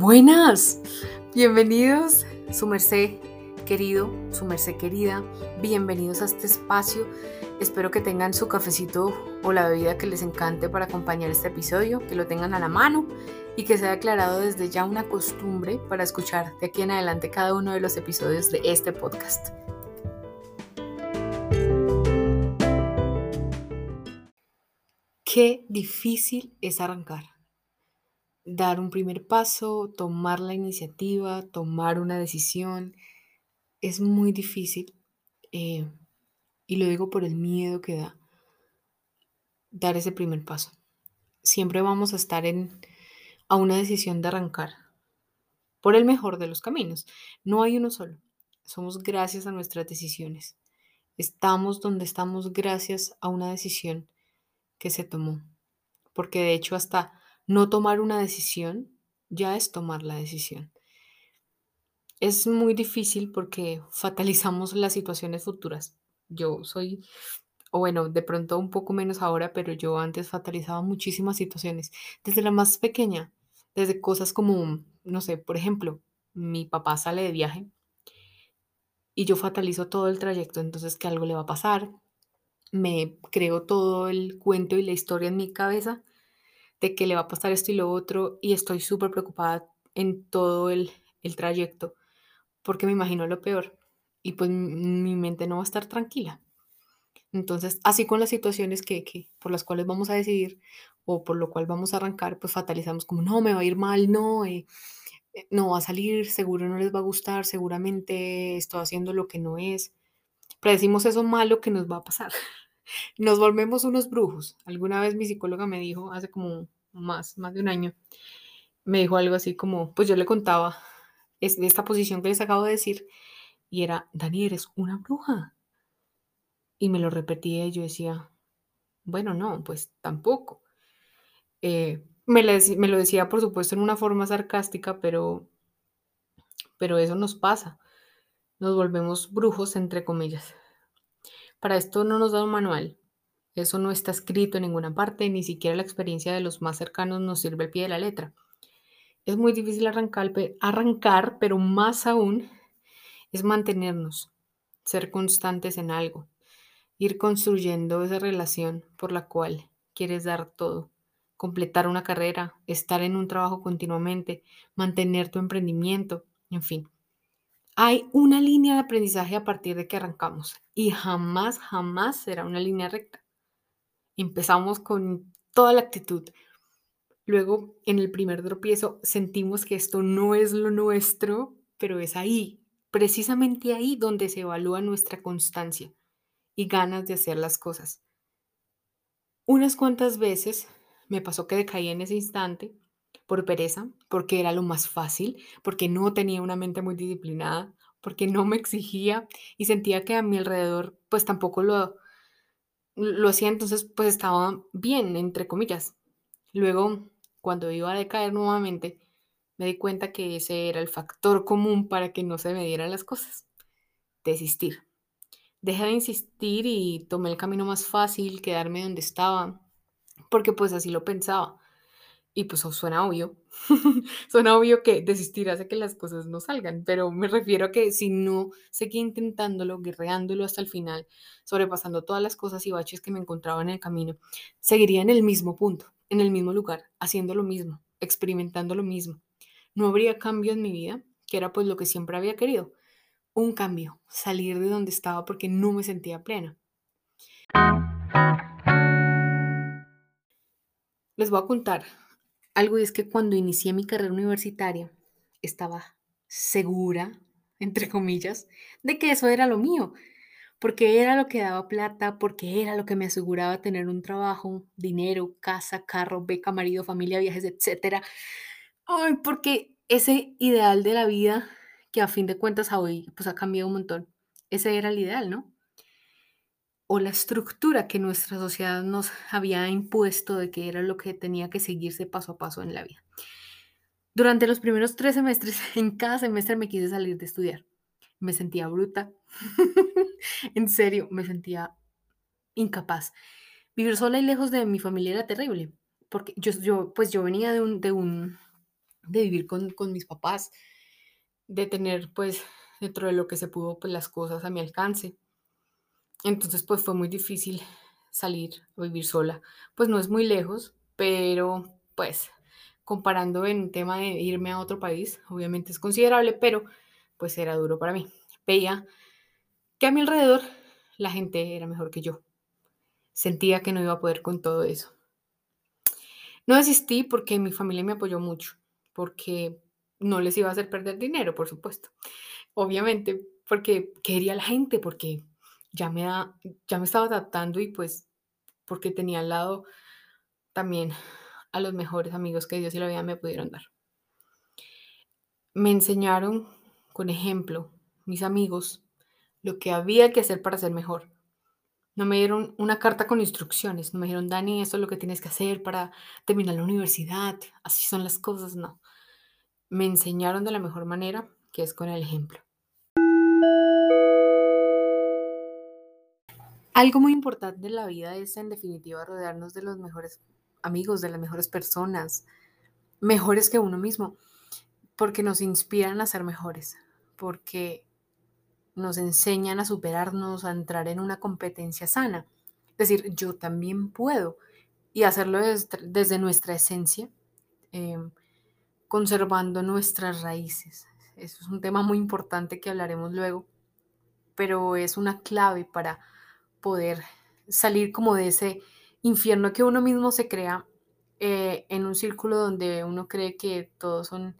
Buenas, bienvenidos, su merced querido, su merced querida, bienvenidos a este espacio. Espero que tengan su cafecito o la bebida que les encante para acompañar este episodio, que lo tengan a la mano y que sea aclarado desde ya una costumbre para escuchar de aquí en adelante cada uno de los episodios de este podcast. Qué difícil es arrancar dar un primer paso, tomar la iniciativa, tomar una decisión, es muy difícil. Eh, y lo digo por el miedo que da dar ese primer paso. Siempre vamos a estar en, a una decisión de arrancar por el mejor de los caminos. No hay uno solo. Somos gracias a nuestras decisiones. Estamos donde estamos gracias a una decisión que se tomó. Porque de hecho hasta no tomar una decisión ya es tomar la decisión. Es muy difícil porque fatalizamos las situaciones futuras. Yo soy, o bueno, de pronto un poco menos ahora, pero yo antes fatalizaba muchísimas situaciones, desde la más pequeña, desde cosas como, no sé, por ejemplo, mi papá sale de viaje y yo fatalizo todo el trayecto, entonces que algo le va a pasar, me creo todo el cuento y la historia en mi cabeza de que le va a pasar esto y lo otro y estoy súper preocupada en todo el, trayecto porque me imagino lo peor y pues mi mente no va a estar tranquila. Entonces, así con las situaciones que, por las cuales vamos a decidir o por lo cual vamos a arrancar, pues fatalizamos como, no, me va a ir mal, no, eh, eh, no va a salir, seguro no les va a gustar, seguramente estoy haciendo lo que no es. Predecimos eso malo que nos va a pasar. Nos volvemos unos brujos. Alguna vez mi psicóloga me dijo, hace como más, más de un año, me dijo algo así como, pues yo le contaba es de esta posición que les acabo de decir, y era, Dani, eres una bruja. Y me lo repetía y yo decía, bueno, no, pues tampoco. Eh, me, me, lo decía, por supuesto, en una forma sarcástica, pero, pero eso nos pasa. Nos volvemos brujos, entre comillas. Para esto no nos da un manual. Eso no está escrito en ninguna parte, ni siquiera la experiencia de los más cercanos nos sirve al pie de la letra. Es muy difícil arrancar, arrancar, pero más aún es mantenernos, ser constantes en algo, ir construyendo esa relación por la cual quieres dar todo, completar una carrera, estar en un trabajo continuamente, mantener tu emprendimiento, en fin. Hay una línea de aprendizaje a partir de que arrancamos y jamás, jamás será una línea recta. Empezamos con toda la actitud. Luego, en el primer tropiezo, sentimos que esto no es lo nuestro, pero es ahí, precisamente ahí donde se evalúa nuestra constancia y ganas de hacer las cosas. Unas cuantas veces me pasó que decaí en ese instante por pereza, porque era lo más fácil, porque no tenía una mente muy disciplinada, porque no me exigía y sentía que a mi alrededor pues tampoco lo, lo hacía, entonces pues estaba bien, entre comillas. Luego, cuando iba a decaer nuevamente, me di cuenta que ese era el factor común para que no se me dieran las cosas. Desistir. Dejé de insistir y tomé el camino más fácil, quedarme donde estaba, porque pues así lo pensaba. Y pues suena obvio, suena obvio que desistir hace que las cosas no salgan, pero me refiero a que si no seguí intentándolo, guerreándolo hasta el final, sobrepasando todas las cosas y baches que me encontraba en el camino, seguiría en el mismo punto, en el mismo lugar, haciendo lo mismo, experimentando lo mismo. No habría cambio en mi vida, que era pues lo que siempre había querido. Un cambio, salir de donde estaba porque no me sentía plena. Les voy a contar algo y es que cuando inicié mi carrera universitaria estaba segura, entre comillas, de que eso era lo mío, porque era lo que daba plata, porque era lo que me aseguraba tener un trabajo, dinero, casa, carro, beca, marido, familia, viajes, etc. Ay, porque ese ideal de la vida, que a fin de cuentas hoy pues ha cambiado un montón, ese era el ideal, ¿no? O la estructura que nuestra sociedad nos había impuesto de que era lo que tenía que seguirse paso a paso en la vida. Durante los primeros tres semestres, en cada semestre me quise salir de estudiar. Me sentía bruta. en serio, me sentía incapaz. Vivir sola y lejos de mi familia era terrible, porque yo, yo pues yo venía de un, de un, de vivir con, con mis papás, de tener pues dentro de lo que se pudo pues las cosas a mi alcance. Entonces pues fue muy difícil salir a vivir sola. Pues no es muy lejos, pero pues comparando en tema de irme a otro país, obviamente es considerable, pero pues era duro para mí. Veía que a mi alrededor la gente era mejor que yo. Sentía que no iba a poder con todo eso. No desistí porque mi familia me apoyó mucho, porque no les iba a hacer perder dinero, por supuesto. Obviamente, porque quería la gente, porque ya me, ya me estaba adaptando y pues porque tenía al lado también a los mejores amigos que Dios y la vida me pudieron dar. Me enseñaron con ejemplo mis amigos lo que había que hacer para ser mejor. No me dieron una carta con instrucciones, no me dijeron, Dani, esto es lo que tienes que hacer para terminar la universidad, así son las cosas, no. Me enseñaron de la mejor manera, que es con el ejemplo. Algo muy importante en la vida es, en definitiva, rodearnos de los mejores amigos, de las mejores personas, mejores que uno mismo, porque nos inspiran a ser mejores, porque nos enseñan a superarnos, a entrar en una competencia sana. Es decir, yo también puedo y hacerlo desde, nuestra esencia, em, conservando nuestras raíces. Eso es un tema muy importante que hablaremos luego, pero es una clave para poder salir como de ese infierno que uno mismo se crea eh, en un círculo donde uno cree que todos son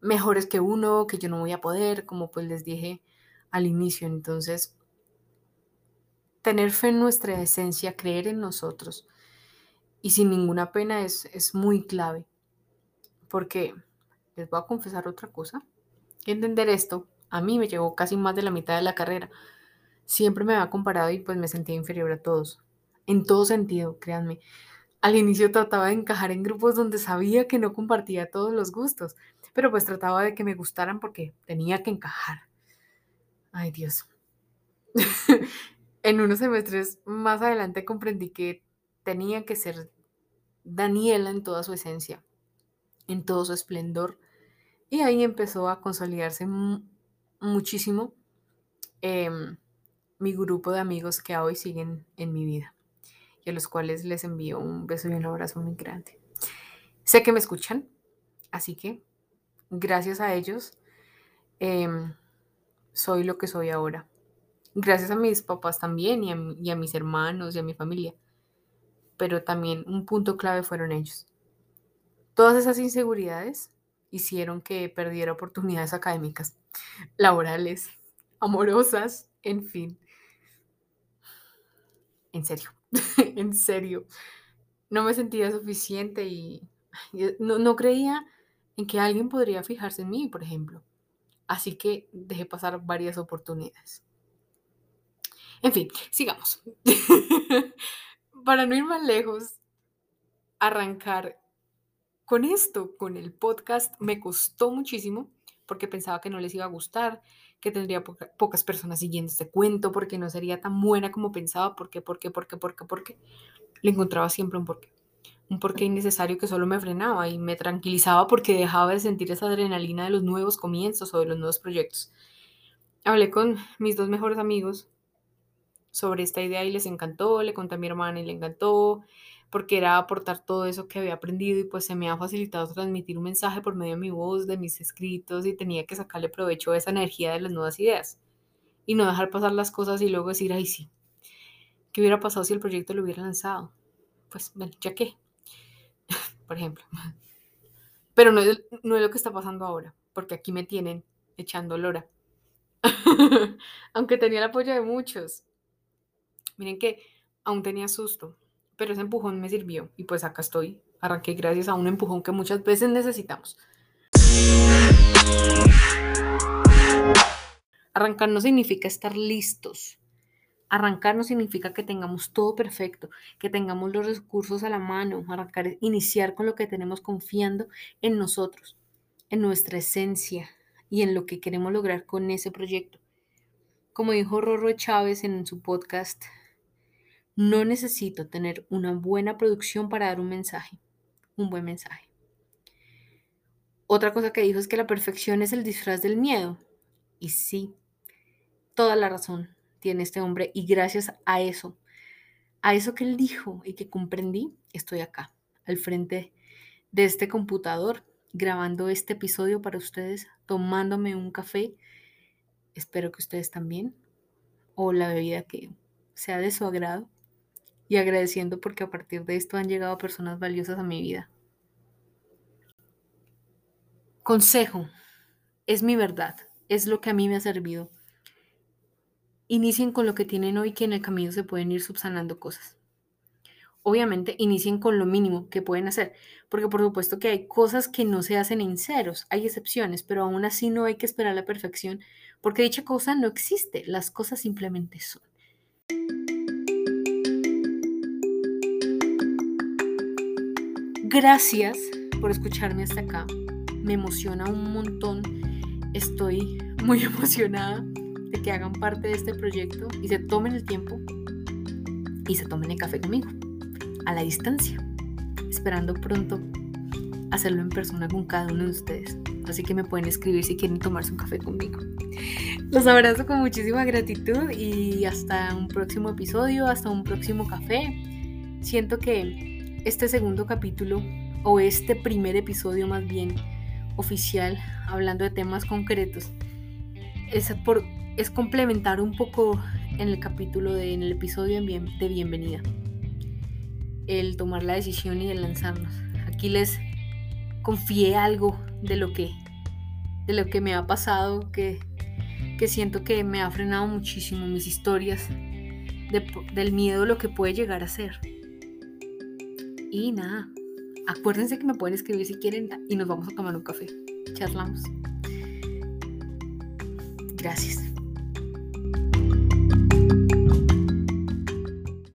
mejores que uno, que yo no voy a poder, como pues les dije al inicio. Entonces, tener fe en nuestra esencia, creer en nosotros y sin ninguna pena es, es muy clave. Porque les voy a confesar otra cosa. Entender esto a mí me llevó casi más de la mitad de la carrera. Siempre me había comparado y pues me sentía inferior a todos. En todo sentido, créanme. Al inicio trataba de encajar en grupos donde sabía que no compartía todos los gustos, pero pues trataba de que me gustaran porque tenía que encajar. Ay Dios. en unos semestres más adelante comprendí que tenía que ser Daniela en toda su esencia, en todo su esplendor. Y ahí empezó a consolidarse muchísimo em, mi grupo de amigos que hoy siguen en mi vida y a los cuales les envío un beso y un abrazo muy grande. Sé que me escuchan, así que gracias a ellos. Em, soy lo que soy ahora. Gracias a mis papás también y a, mis hermanos y a mi familia. Pero también un punto clave fueron ellos. Todas esas inseguridades hicieron que perdiera oportunidades académicas, laborales, amorosas, en fin. En serio, en serio. No me sentía suficiente y no, no creía en que alguien podría fijarse en mí, por ejemplo. Así que dejé pasar varias oportunidades. En fin, sigamos. Para no ir más lejos, arrancar con esto, con el podcast, me costó muchísimo porque pensaba que no les iba a gustar, que tendría pocas personas siguiendo este cuento, porque no sería tan buena como pensaba, ¿por qué, por qué, por qué, por qué, por qué? Le encontraba siempre un porqué un porqué innecesario que solo me frenaba y me tranquilizaba porque dejaba de sentir esa adrenalina de los nuevos comienzos o de los nuevos proyectos. Hablé con mis dos mejores amigos sobre esta idea y les encantó, le conté a mi hermana y le encantó, porque era aportar todo eso que había aprendido y pues se me ha facilitado transmitir un mensaje por medio de mi voz, de mis escritos y tenía que sacarle provecho a esa energía de las nuevas ideas y no dejar pasar las cosas y luego decir, ay sí, ¿qué hubiera pasado si el proyecto lo hubiera lanzado? Pues bueno, ya que, por ejemplo. Pero no es, no es lo que está pasando ahora, porque aquí me tienen echando lora. Aunque tenía el apoyo de muchos. Miren que aún tenía susto, pero ese empujón me sirvió y pues acá estoy. Arranqué gracias a un empujón que muchas veces necesitamos. Arrancar no significa estar listos, Arrancar no significa que tengamos todo perfecto, que tengamos los recursos a la mano. Arrancar es iniciar con lo que tenemos confiando en nosotros, en nuestra esencia y en lo que queremos lograr con ese proyecto. Como dijo Rorro Chávez en su podcast, no necesito tener una buena producción para dar un mensaje, un buen mensaje. Otra cosa que dijo es que la perfección es el disfraz del miedo. Y sí, toda la razón tiene este hombre y gracias a eso, a eso que él dijo y que comprendí, estoy acá, al frente de este computador, grabando este episodio para ustedes, tomándome un café. Espero que ustedes también, o la bebida que sea de su agrado, y agradeciendo porque a partir de esto han llegado personas valiosas a mi vida. Consejo, es mi verdad, es lo que a mí me ha servido. Inicien con lo que tienen hoy que en el camino se pueden ir subsanando cosas. Obviamente inicien con lo mínimo que pueden hacer, porque por supuesto que hay cosas que no se hacen en ceros, hay excepciones, pero aún así no hay que esperar la perfección, porque dicha cosa no existe, las cosas simplemente son. Gracias por escucharme hasta acá. Me emociona un montón. Estoy muy emocionada de que hagan parte de este proyecto y se tomen el tiempo y se tomen el café conmigo, a la distancia, esperando pronto hacerlo en persona con cada uno de ustedes. Así que me pueden escribir si quieren tomarse un café conmigo. Los abrazo con muchísima gratitud y hasta un próximo episodio, hasta un próximo café. Siento que este segundo capítulo, o este primer episodio más bien oficial, hablando de temas concretos, es, por, es complementar un poco en el capítulo de, en el episodio de bienvenida. El tomar la decisión y el lanzarnos. Aquí les confié algo de lo que, de lo que me ha pasado, que, que siento que me ha frenado muchísimo mis historias, del miedo a lo que puede llegar a ser. Y nada, acuérdense que me pueden escribir si quieren y nos vamos a tomar un café. Charlamos. Gracias.